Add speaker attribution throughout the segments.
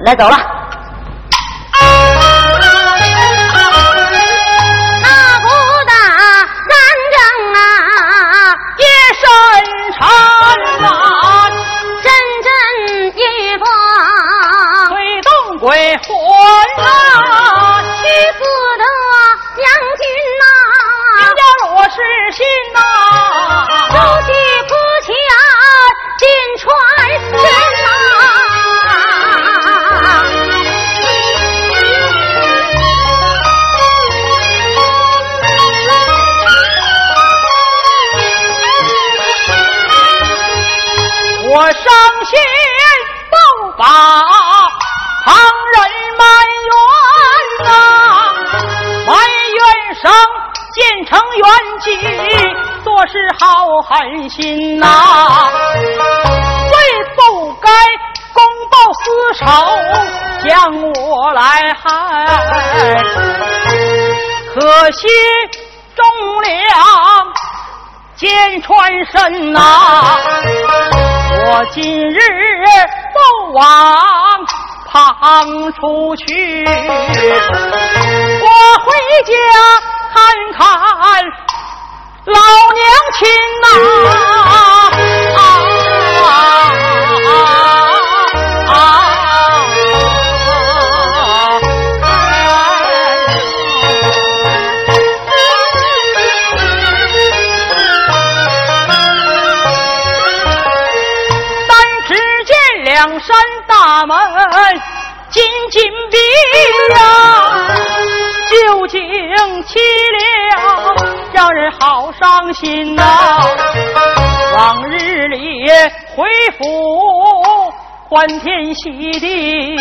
Speaker 1: 来走了。
Speaker 2: 我上前报把旁人埋怨呐、埋怨上建成元吉做事好狠心呐、为不该公报私仇将我来害，可惜忠良见穿身呐、放旁出去，我回家看看老娘亲呐、紧紧闭呀，究竟凄凉，让人好伤心呐、往日里回府欢天喜地，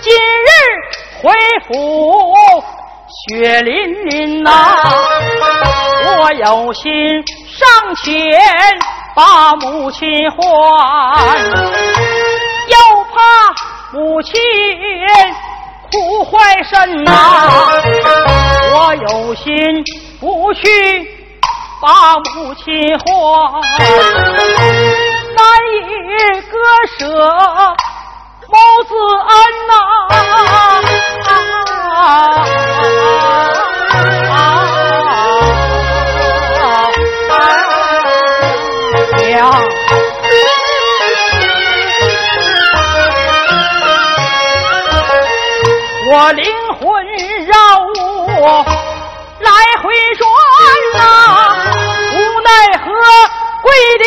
Speaker 2: 今日回府血淋淋呐、我有心上前把母亲唤，又怕母亲哭坏身呐、我有心不去把母亲还，难以割舍母子恩呐、啊。我来回转呐、无奈何跪地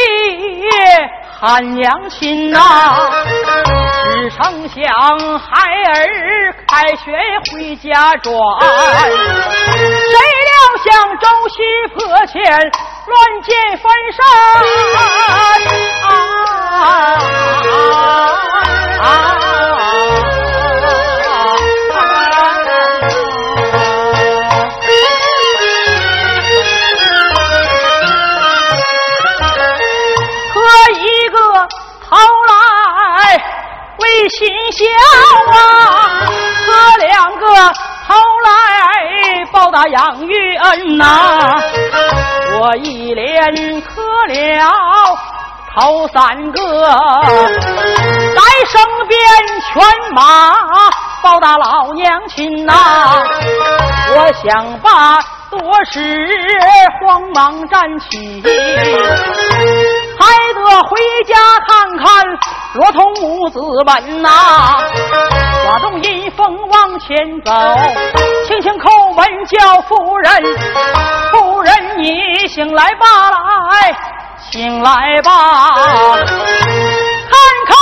Speaker 2: 喊娘亲呐、只成想孩儿开学回家转，谁料想周须破前乱箭翻山啊！可为心孝啊，哥两个头来报答养育恩呐、我一连磕了头三个，来生边犬马报答老娘亲呐、我想把多时慌忙站起，还得回家看看罗通母子们呐、花动阴风往前走，轻轻叩门叫夫人，夫人你醒来吧来，醒来吧，看看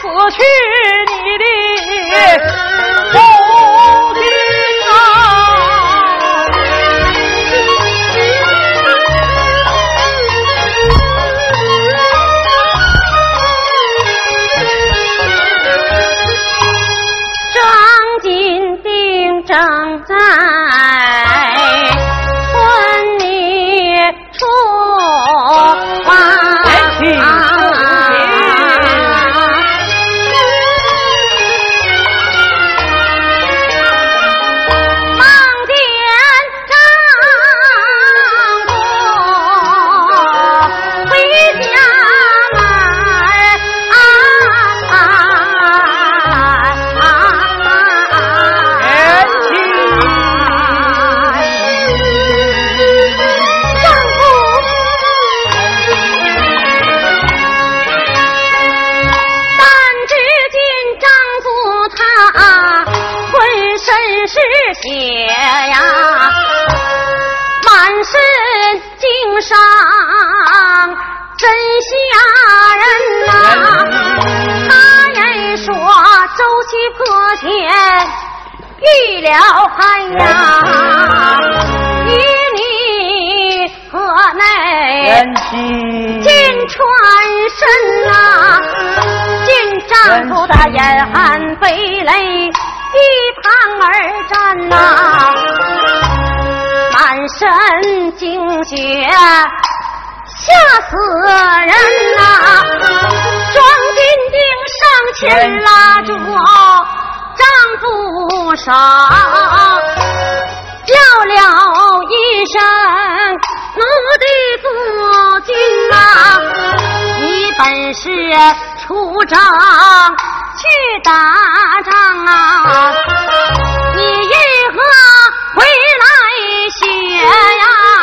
Speaker 2: 死去你的
Speaker 3: 经伤，真吓人呐！大人说周七破天遇了害呀，与你河内金穿身呐，金丈夫的眼含悲泪。一旁而站呐，满身惊血，吓死人呐！庄金丁上前拉住丈夫手，叫了一声：“奴的夫君呐，你本是出征。”去打仗啊！你为何回来呀？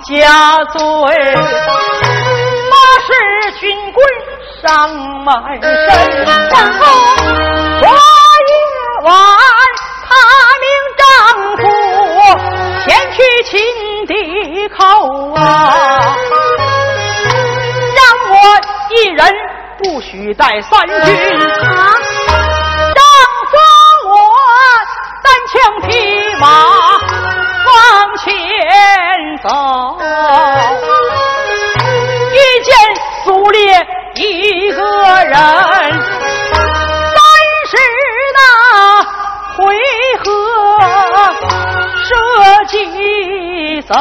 Speaker 2: 家罪，马氏军棍上满身。
Speaker 3: 然后
Speaker 2: 昨夜晚，他命丈夫前去秦地口啊，让我一人不许带三军。丈夫我单枪匹马。走，遇见苏烈一个人，三十那回合射击走，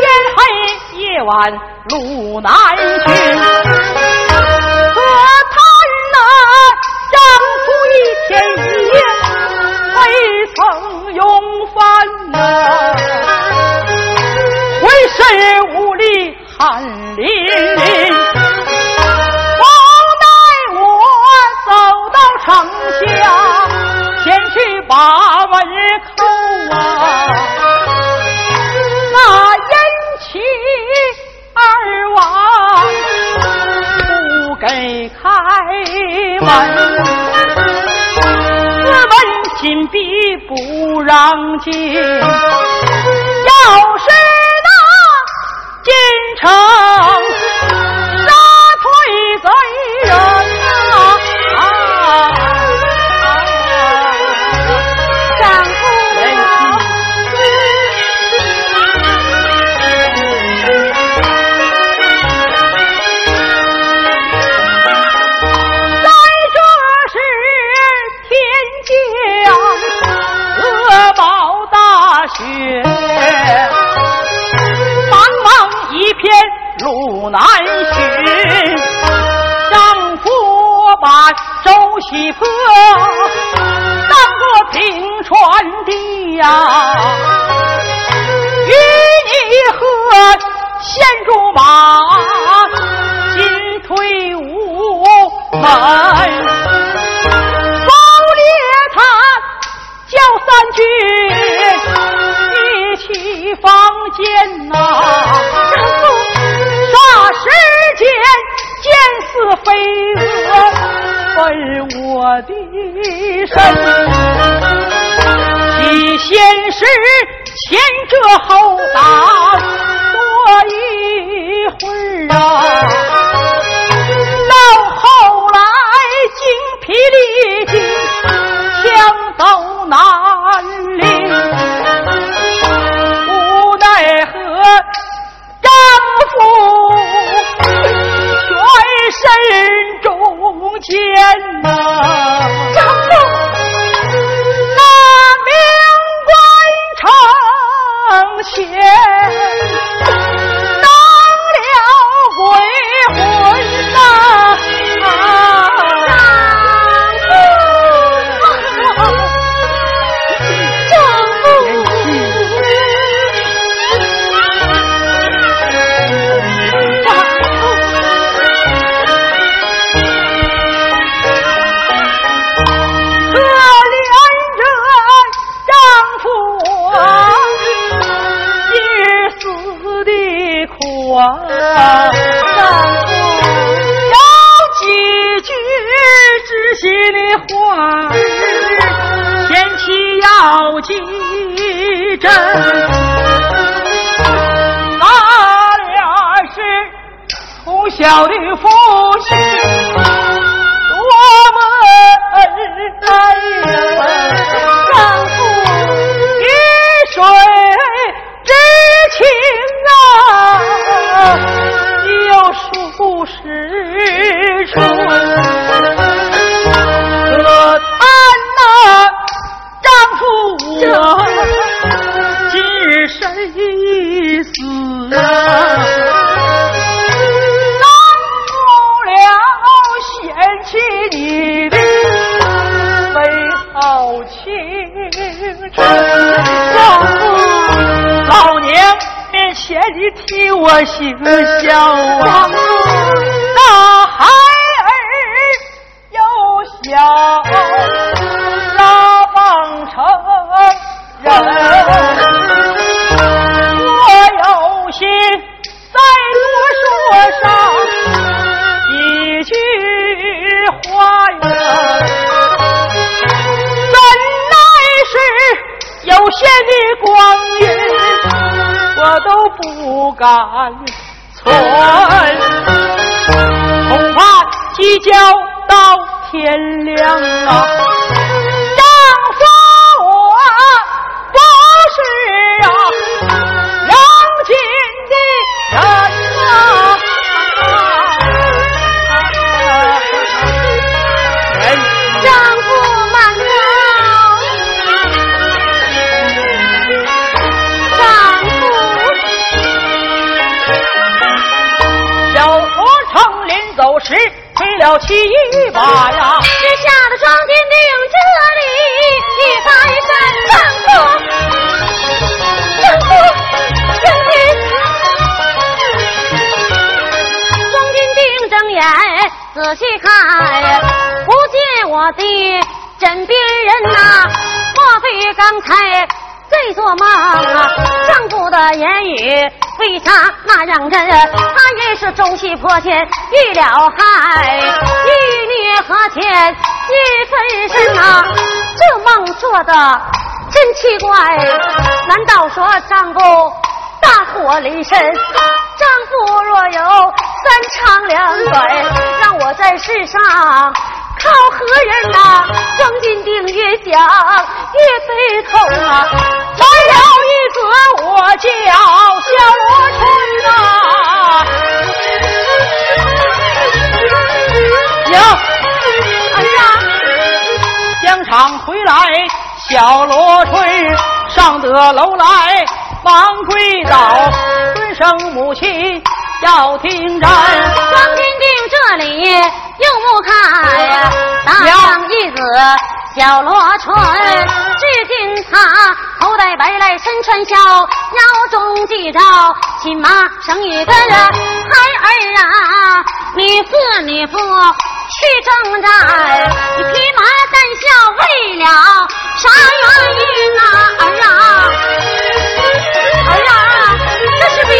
Speaker 2: 天黑夜晚路难寻，让进，丈夫有几句知心的话儿，前妻要记真。咱俩是从小的敢存，恐怕计较到天亮啊！吹了七把呀，
Speaker 3: 只吓得庄金定这里一翻身，丈夫，丈夫，将军。庄金定睁眼仔细看，不见我的枕边人呐、莫非刚才在做梦啊？丈夫的言语为啥那样真？是中西破天遇了害，玉女和前一分身呐、这梦做的真奇怪，难道说丈夫大祸临身？丈夫若有三长两短，让我在世上靠何人呐、庄金定越想越悲痛啊！
Speaker 2: 来了一个我叫小罗春呐、行，
Speaker 3: 哎呀，
Speaker 2: 疆场回来，小罗春上得楼来，忙跪倒，尊声母亲要听战。
Speaker 3: 庄天定这里又不看呀，大
Speaker 2: 娘。
Speaker 3: 将
Speaker 2: 小罗春，只见他头戴白来身穿孝，腰中系着亲妈生一个孩儿啊，你父你父去征战，你披麻戴孝为了啥原因啊？儿啊，儿啊，这是为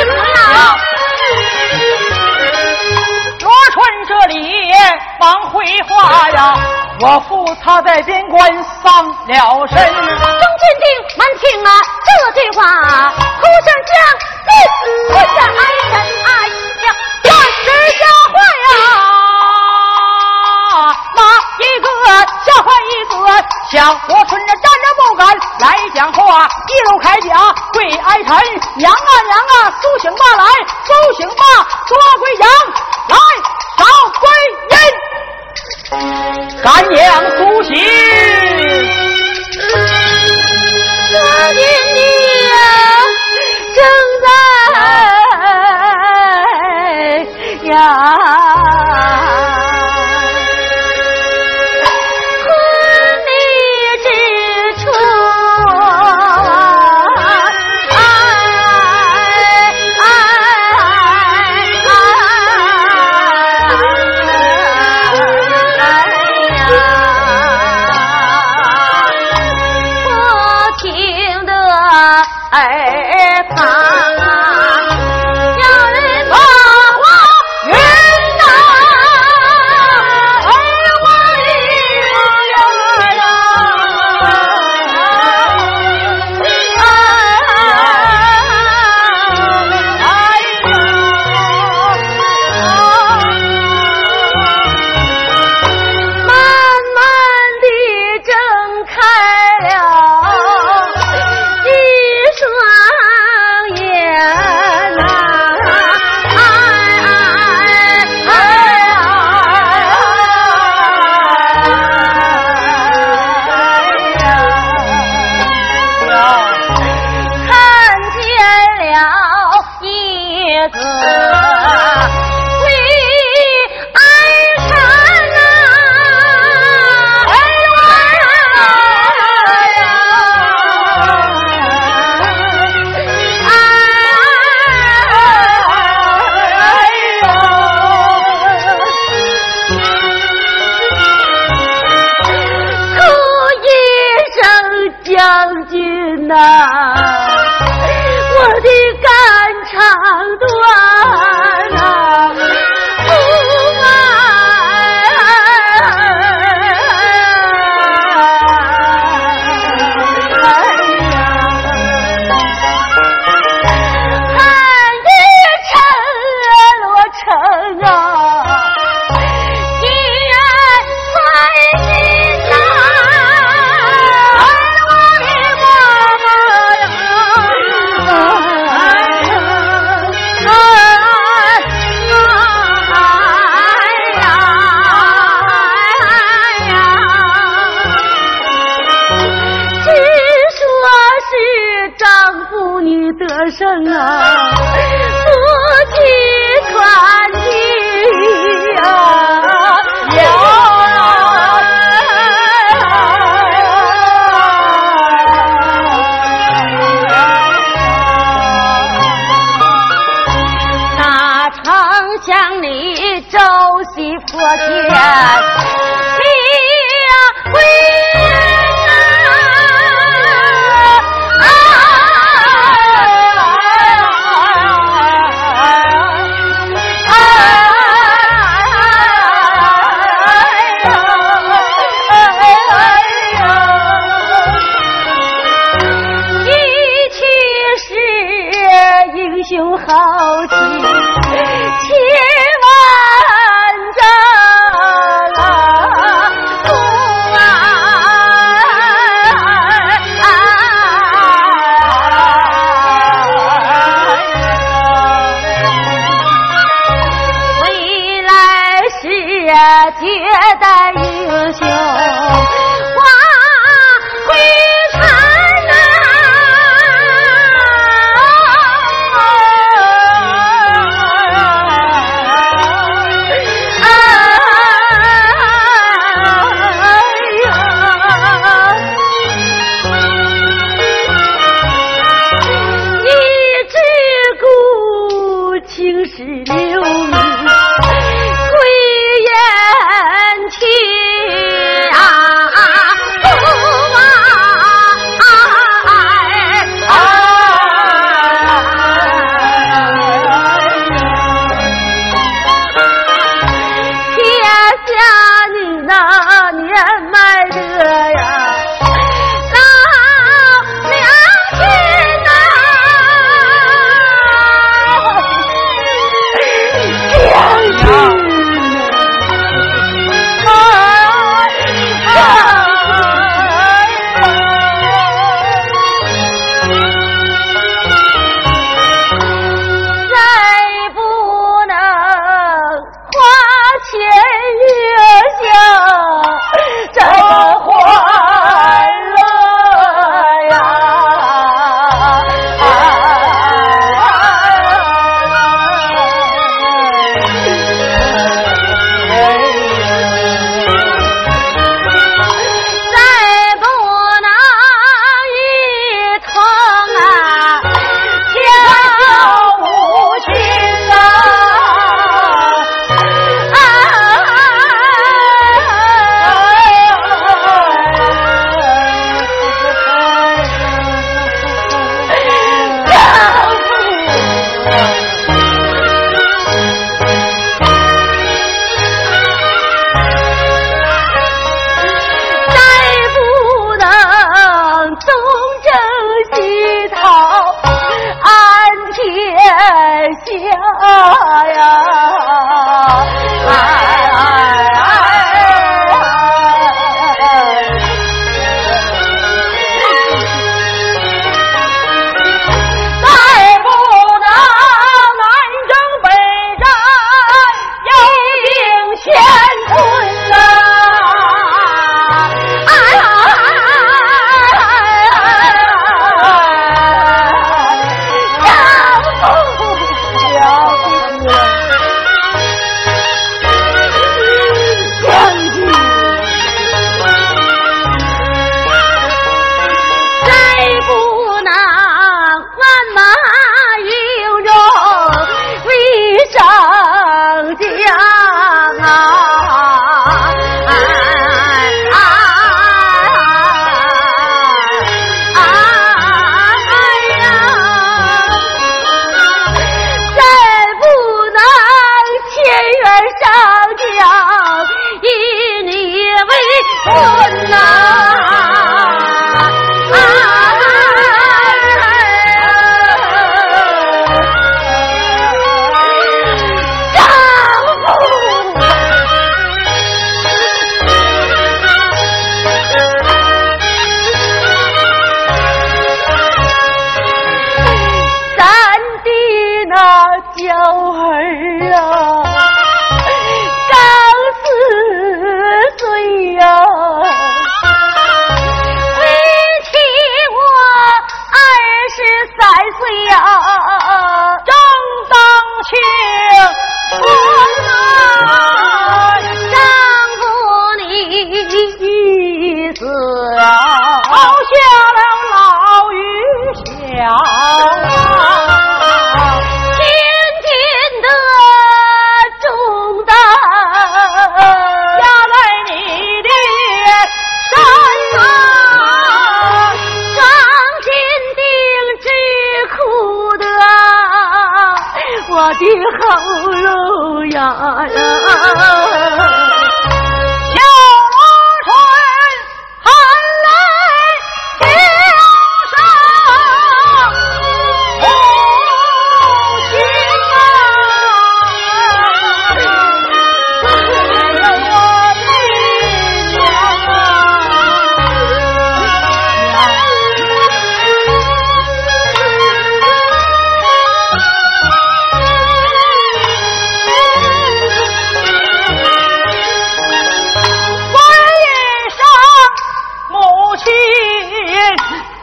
Speaker 3: 忙回话呀，我父他在边关丧了身。
Speaker 2: 钟坚定，慢听啊，这句话，哭声将你困在哀人哀呀，断是笑话呀。
Speaker 3: 那一个笑话一个，小罗春这站着不敢来讲话，一路开讲跪哀臣，娘啊娘啊，苏醒吧来，苏醒吧，抓归阳来，好归阴，干娘苏醒。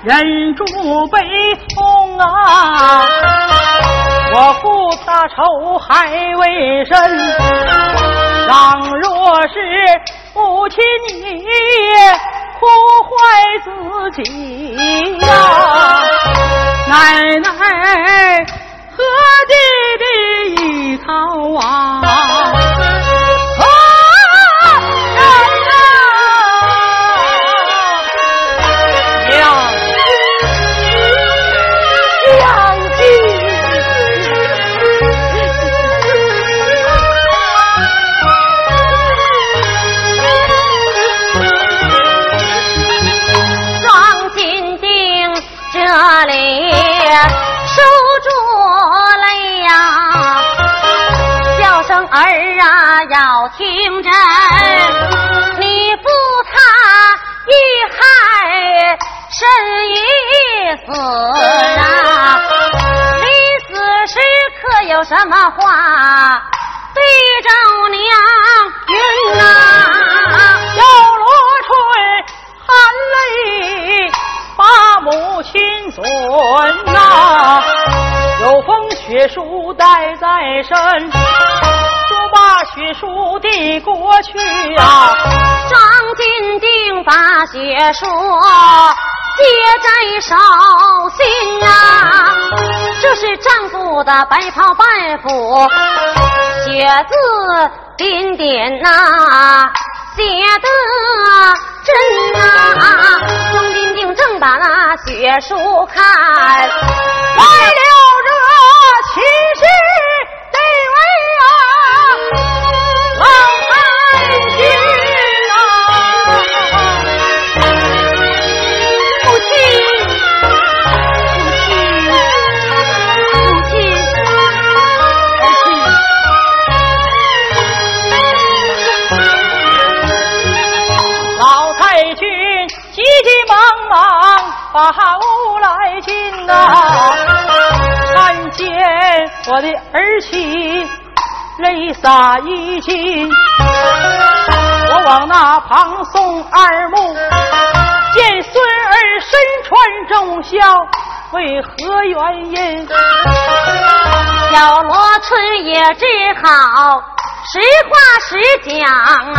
Speaker 2: 忍住悲痛啊我父大仇还未深倘若是不亲你也哭坏自己呀。奶奶和弟弟一靠啊？听真，你不擦一害，身已死啊！临死时可有什么话对丈娘云啊？姚罗春含泪把母亲尊啊，有封血书带在身。把血书递过去啊，张金定把血
Speaker 3: 书接在手心啊，这是丈夫的白袍半幅，血字点点呐、啊，写的真呐、啊，张金定正把那血书看，来了热情。无来进呐，看见我的儿媳泪洒衣襟，我往那旁送二目，见孙儿身穿重孝，为何原因？
Speaker 2: 小罗春也只好实话实讲啊，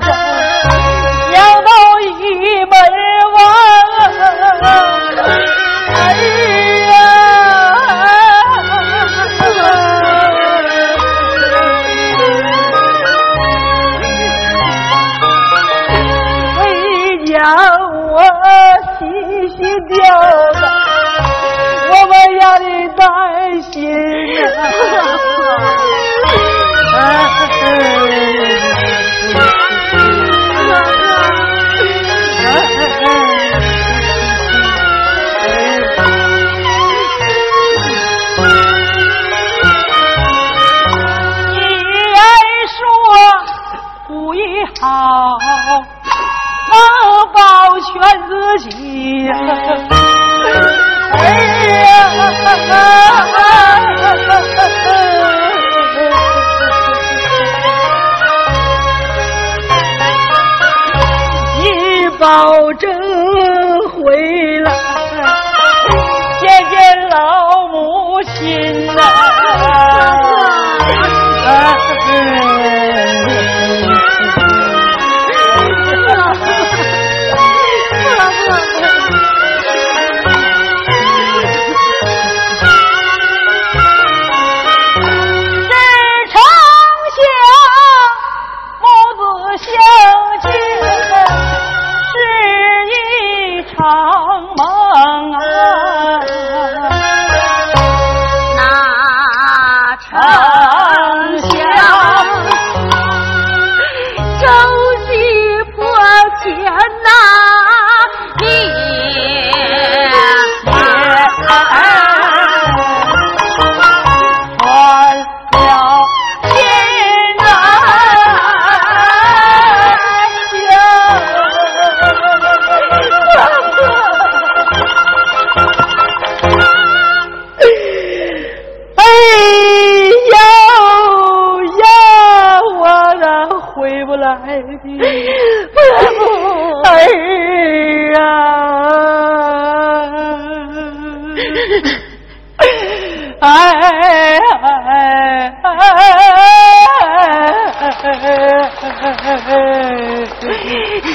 Speaker 2: போட்டோம்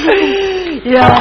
Speaker 2: 哎呀！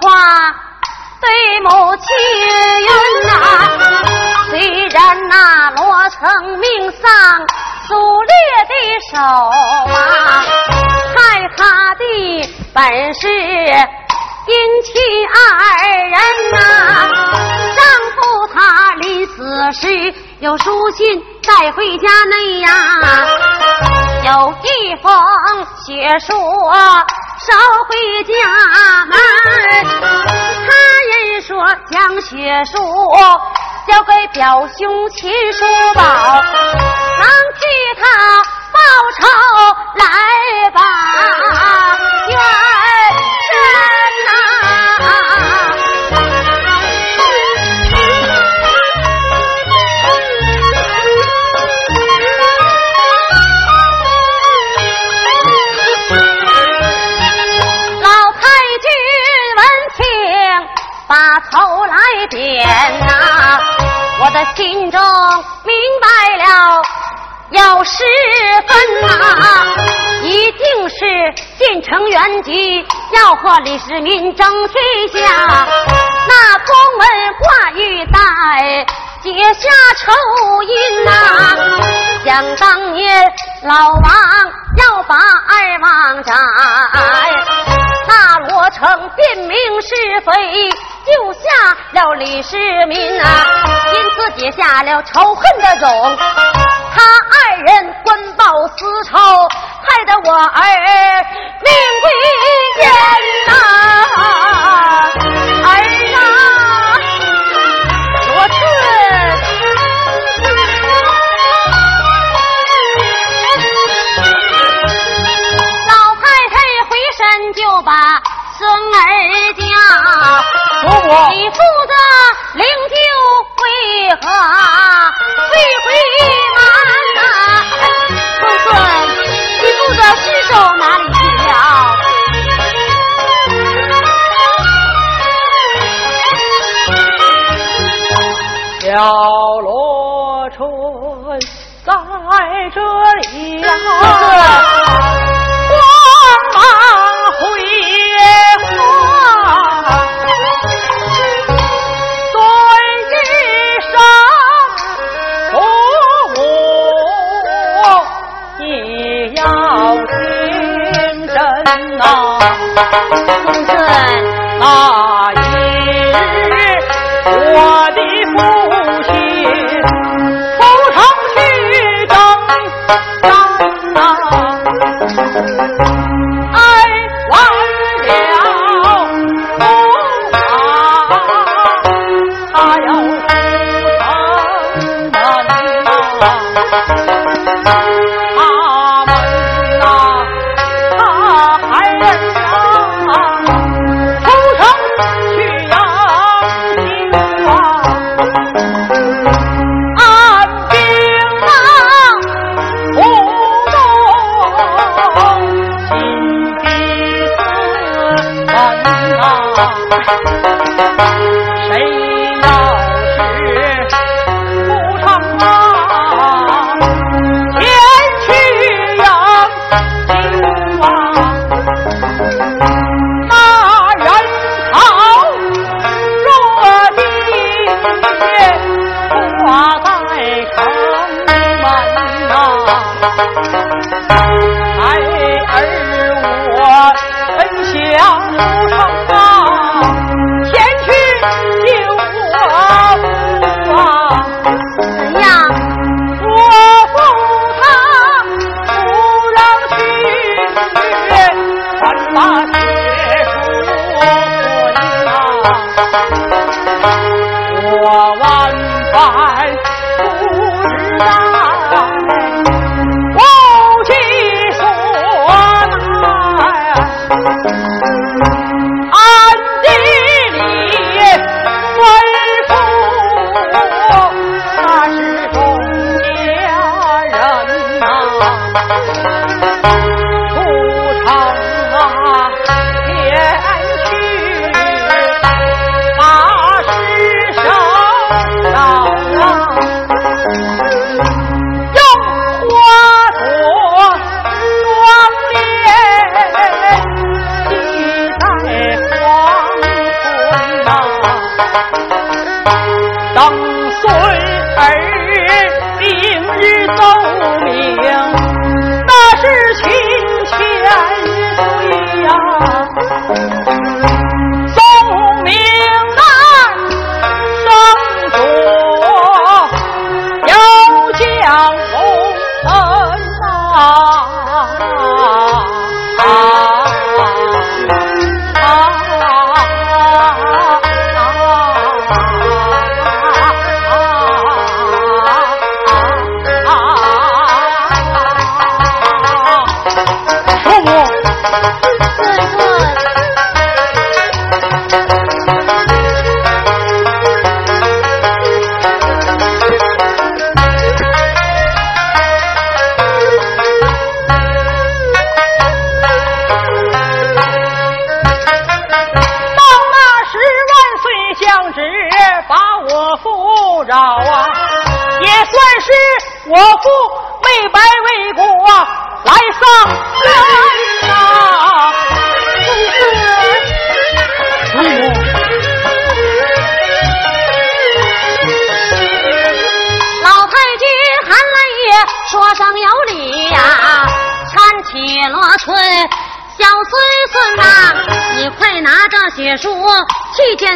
Speaker 3: 话对母亲云呐，虽然那罗成命丧苏烈的手啊，害他的本是。因妻二人呐，丈夫他临死时有书信带回家内呀，有一封血书捎回家门。他人说将血书交给表兄秦叔宝，能替他报仇来吧。冤心中明白了，有十分呐，一定是进城原籍，要和李世民争天下。那公文挂玉带，结下仇印呐。想当年老王要把二王斩，辨明是非。救下了李世民啊，因此结下了仇恨的种。他二人官报私仇，害得我儿命归天呐！儿叫。你负责灵柩会合，会回满呐。公孙，你负责尸首哪里去了？
Speaker 2: 小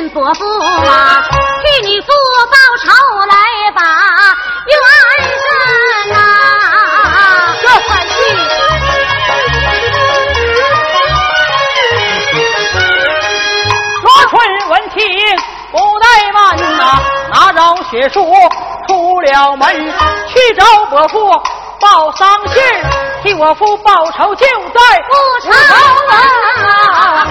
Speaker 3: 伯父啊，替你父报仇来把冤伸呐！
Speaker 2: 这快去！若春闻听不怠慢呐，拿着血书出了门，去找伯父报丧信，替我父报仇就在
Speaker 3: 不长啊！